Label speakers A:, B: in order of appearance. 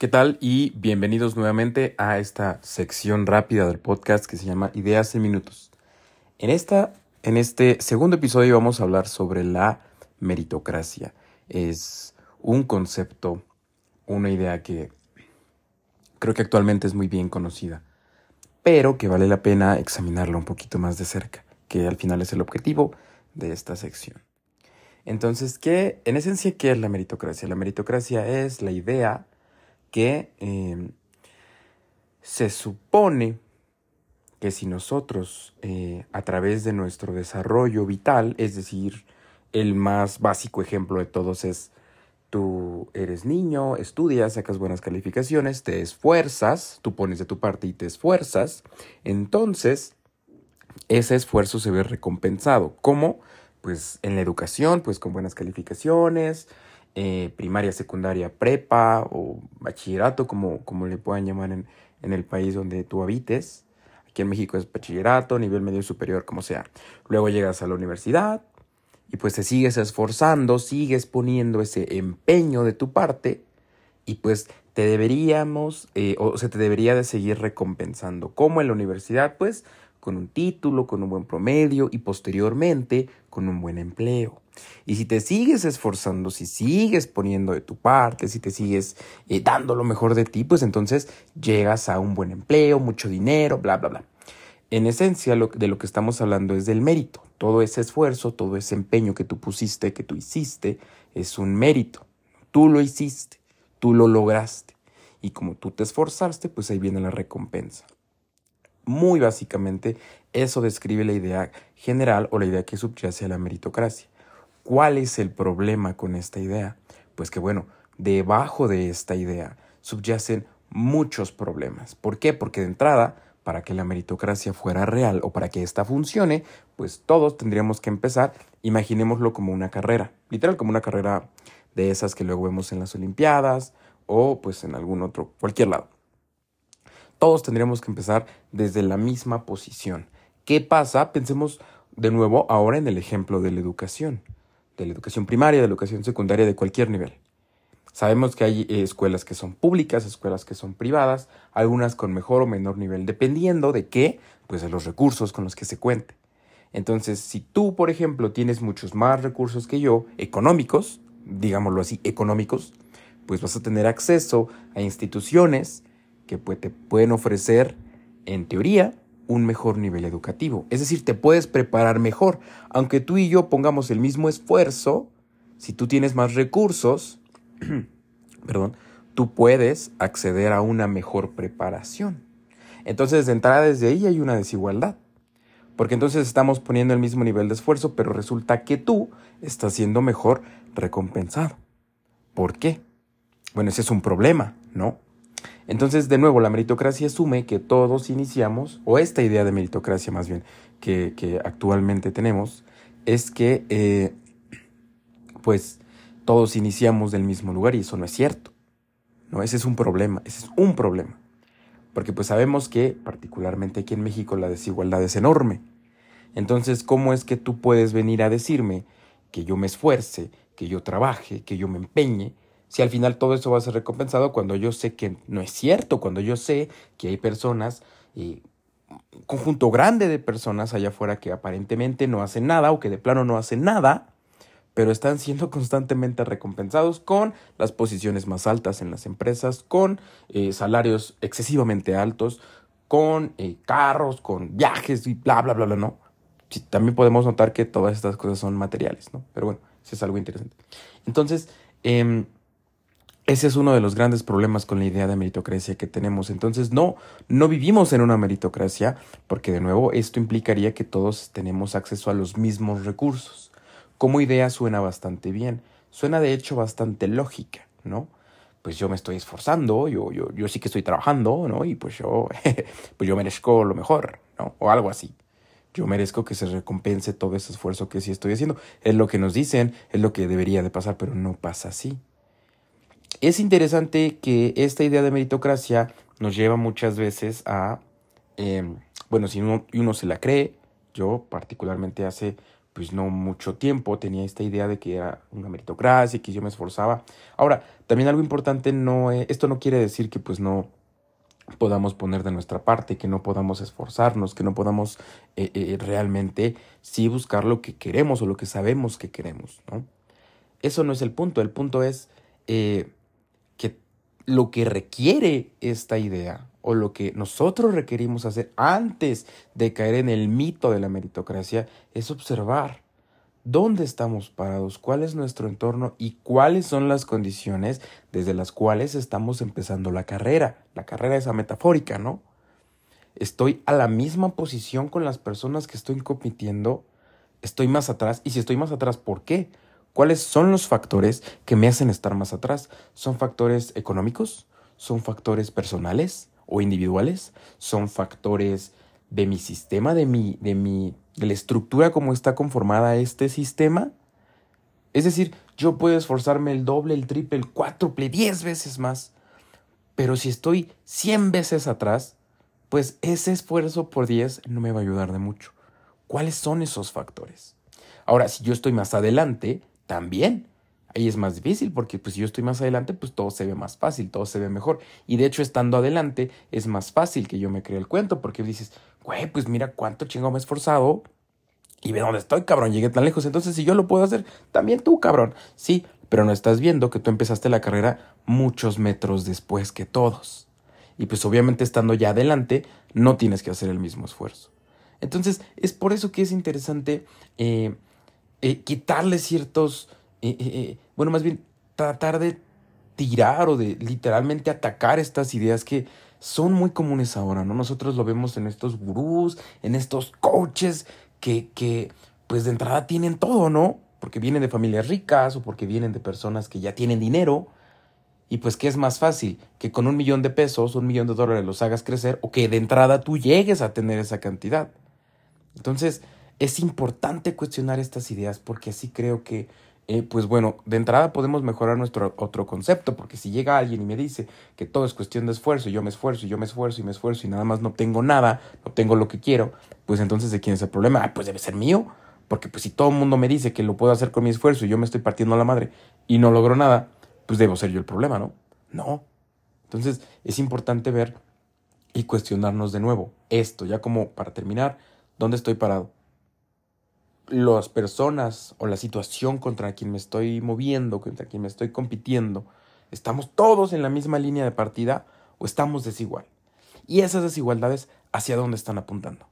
A: ¿Qué tal? Y bienvenidos nuevamente a esta sección rápida del podcast que se llama Ideas en Minutos. En, esta, en este segundo episodio vamos a hablar sobre la meritocracia. Es un concepto, una idea que creo que actualmente es muy bien conocida, pero que vale la pena examinarla un poquito más de cerca, que al final es el objetivo de esta sección. Entonces, ¿qué, en esencia, qué es la meritocracia? La meritocracia es la idea que em, se supone que si nosotros, eh, a través de nuestro desarrollo vital, es decir, el más básico ejemplo de todos es tú eres niño, estudias, sacas buenas calificaciones, te esfuerzas, tú pones de tu parte y te esfuerzas, entonces ese esfuerzo se ve recompensado. ¿Cómo? Pues en la educación, pues con buenas calificaciones, eh, primaria, secundaria, prepa o bachillerato, como, como le puedan llamar en, en el país donde tú habites. Aquí en México es bachillerato, nivel medio superior, como sea. Luego llegas a la universidad y pues te sigues esforzando, sigues poniendo ese empeño de tu parte y pues te deberíamos eh, o se te debería de seguir recompensando. Como en la universidad, pues con un título, con un buen promedio y posteriormente con un buen empleo. Y si te sigues esforzando, si sigues poniendo de tu parte, si te sigues eh, dando lo mejor de ti, pues entonces llegas a un buen empleo, mucho dinero, bla, bla, bla. En esencia, de lo que estamos hablando es del mérito. Todo ese esfuerzo, todo ese empeño que tú pusiste, que tú hiciste, es un mérito. Tú lo hiciste, tú lo lograste. Y como tú te esforzaste, pues ahí viene la recompensa. Muy básicamente, eso describe la idea general o la idea que subyace a la meritocracia. ¿Cuál es el problema con esta idea? Pues que bueno, debajo de esta idea subyacen muchos problemas. ¿Por qué? Porque de entrada, para que la meritocracia fuera real o para que ésta funcione, pues todos tendríamos que empezar, imaginémoslo como una carrera, literal como una carrera de esas que luego vemos en las Olimpiadas o pues en algún otro, cualquier lado. Todos tendríamos que empezar desde la misma posición. ¿Qué pasa? Pensemos de nuevo ahora en el ejemplo de la educación de la educación primaria, de la educación secundaria, de cualquier nivel. Sabemos que hay eh, escuelas que son públicas, escuelas que son privadas, algunas con mejor o menor nivel, dependiendo de qué, pues de los recursos con los que se cuente. Entonces, si tú, por ejemplo, tienes muchos más recursos que yo, económicos, digámoslo así, económicos, pues vas a tener acceso a instituciones que te pueden ofrecer, en teoría, un mejor nivel educativo. Es decir, te puedes preparar mejor. Aunque tú y yo pongamos el mismo esfuerzo, si tú tienes más recursos, perdón, tú puedes acceder a una mejor preparación. Entonces, de entrada desde ahí hay una desigualdad. Porque entonces estamos poniendo el mismo nivel de esfuerzo, pero resulta que tú estás siendo mejor recompensado. ¿Por qué? Bueno, ese es un problema, ¿no? Entonces, de nuevo, la meritocracia asume que todos iniciamos, o esta idea de meritocracia más bien que, actualmente tenemos, es que eh, pues todos iniciamos del mismo lugar y eso no es cierto. No, ese es un problema, ese es un problema. Porque pues sabemos que particularmente aquí en México la desigualdad es enorme. Entonces, ¿cómo es que tú puedes venir a decirme que yo me esfuerce, que yo trabaje, que yo me empeñe si al final todo eso va a ser recompensado cuando yo sé que no es cierto, cuando yo sé que hay personas, y un conjunto grande de personas allá afuera que aparentemente no hacen nada o que de plano no hacen nada, pero están siendo constantemente recompensados con las posiciones más altas en las empresas, con eh, salarios excesivamente altos, con eh, carros, con viajes y bla, bla, bla, bla, ¿no? también podemos notar que todas estas cosas son materiales, ¿no? Pero bueno, eso es algo interesante. Entonces, eh, ese es uno de los grandes problemas con la idea de meritocracia que tenemos. Entonces, no, no vivimos en una meritocracia, porque de nuevo esto implicaría que todos tenemos acceso a los mismos recursos. Como idea suena bastante bien, suena de hecho bastante lógica, ¿no? Pues yo me estoy esforzando, yo, yo, yo sí que estoy trabajando, ¿no? Y pues yo, pues yo merezco lo mejor, ¿no? O algo así. Yo merezco que se recompense todo ese esfuerzo que sí estoy haciendo. Es lo que nos dicen, es lo que debería de pasar, pero no pasa así. Es interesante que esta idea de meritocracia nos lleva muchas veces a, em, bueno, si uno, uno se la cree, yo particularmente hace pues no mucho tiempo tenía esta idea de que era una meritocracia y que yo me esforzaba. Ahora, también algo importante no esto no quiere decir que pues no podamos poner de nuestra parte, que no podamos esforzarnos, que no podamos eh, eh, realmente sí buscar lo que queremos o lo que sabemos que queremos, ¿no? Eso no es el punto, el punto es eh, lo que requiere esta idea o lo que nosotros requerimos hacer antes de caer en el mito de la meritocracia es observar dónde estamos parados, cuál es nuestro entorno y cuáles son las condiciones desde las cuales estamos empezando la carrera. La carrera esa metafórica, ¿no? Estoy a la misma posición con las personas que estoy compitiendo, estoy más atrás y si estoy más atrás, ¿por qué? ¿Cuáles son los factores que me hacen estar más atrás? ¿Son factores económicos? ¿Son factores personales? o individuales, son factores de mi sistema, de mi, de mi, de la estructura como está conformada este sistema. Es decir, yo puedo esforzarme el doble, el triple, el cuádruple, diez veces más. Pero si estoy cien veces atrás, pues ese esfuerzo por diez no me va a ayudar de mucho. ¿Cuáles son esos factores? Ahora, si yo estoy más adelante, también Ahí es más difícil porque pues si yo estoy más adelante, pues todo se ve más fácil, todo se ve mejor. Y de hecho, estando adelante, es más fácil que yo me cree el cuento porque dices, güey, pues mira cuánto chingo me he esforzado y ve dónde estoy, cabrón, llegué tan lejos. Entonces, si yo lo puedo hacer, también tú, cabrón. Sí, pero no estás viendo que tú empezaste la carrera muchos metros después que todos. Y pues obviamente estando ya adelante, no tienes que hacer el mismo esfuerzo. Entonces, es por eso que es interesante eh, eh, quitarle ciertos eh, eh, eh, bueno, más bien tratar de tirar o de literalmente atacar estas ideas que son muy comunes ahora, ¿no? Nosotros lo vemos en estos gurús, en estos coaches que, que pues de entrada tienen todo, ¿no? Porque vienen de familias ricas o porque vienen de personas que ya tienen dinero. Y pues, ¿qué es más fácil? Que con un millón de pesos, un millón de dólares los hagas crecer o que de entrada tú llegues a tener esa cantidad. Entonces, es importante cuestionar estas ideas porque así creo que eh, pues bueno, de entrada podemos mejorar nuestro otro concepto, porque si llega alguien y me dice que todo es cuestión de esfuerzo, y yo me esfuerzo, y yo me esfuerzo, y me esfuerzo, y nada más no tengo nada, no tengo lo que quiero, pues entonces ¿de quién es el problema? Ah, pues debe ser mío, porque pues si todo el mundo me dice que lo puedo hacer con mi esfuerzo y yo me estoy partiendo la madre y no logro nada, pues debo ser yo el problema, ¿no? No. Entonces es importante ver y cuestionarnos de nuevo esto, ya como para terminar, ¿dónde estoy parado? Las personas o la situación contra quien me estoy moviendo, contra quien me estoy compitiendo, estamos todos en la misma línea de partida o estamos desigual. Y esas desigualdades, ¿hacia dónde están apuntando?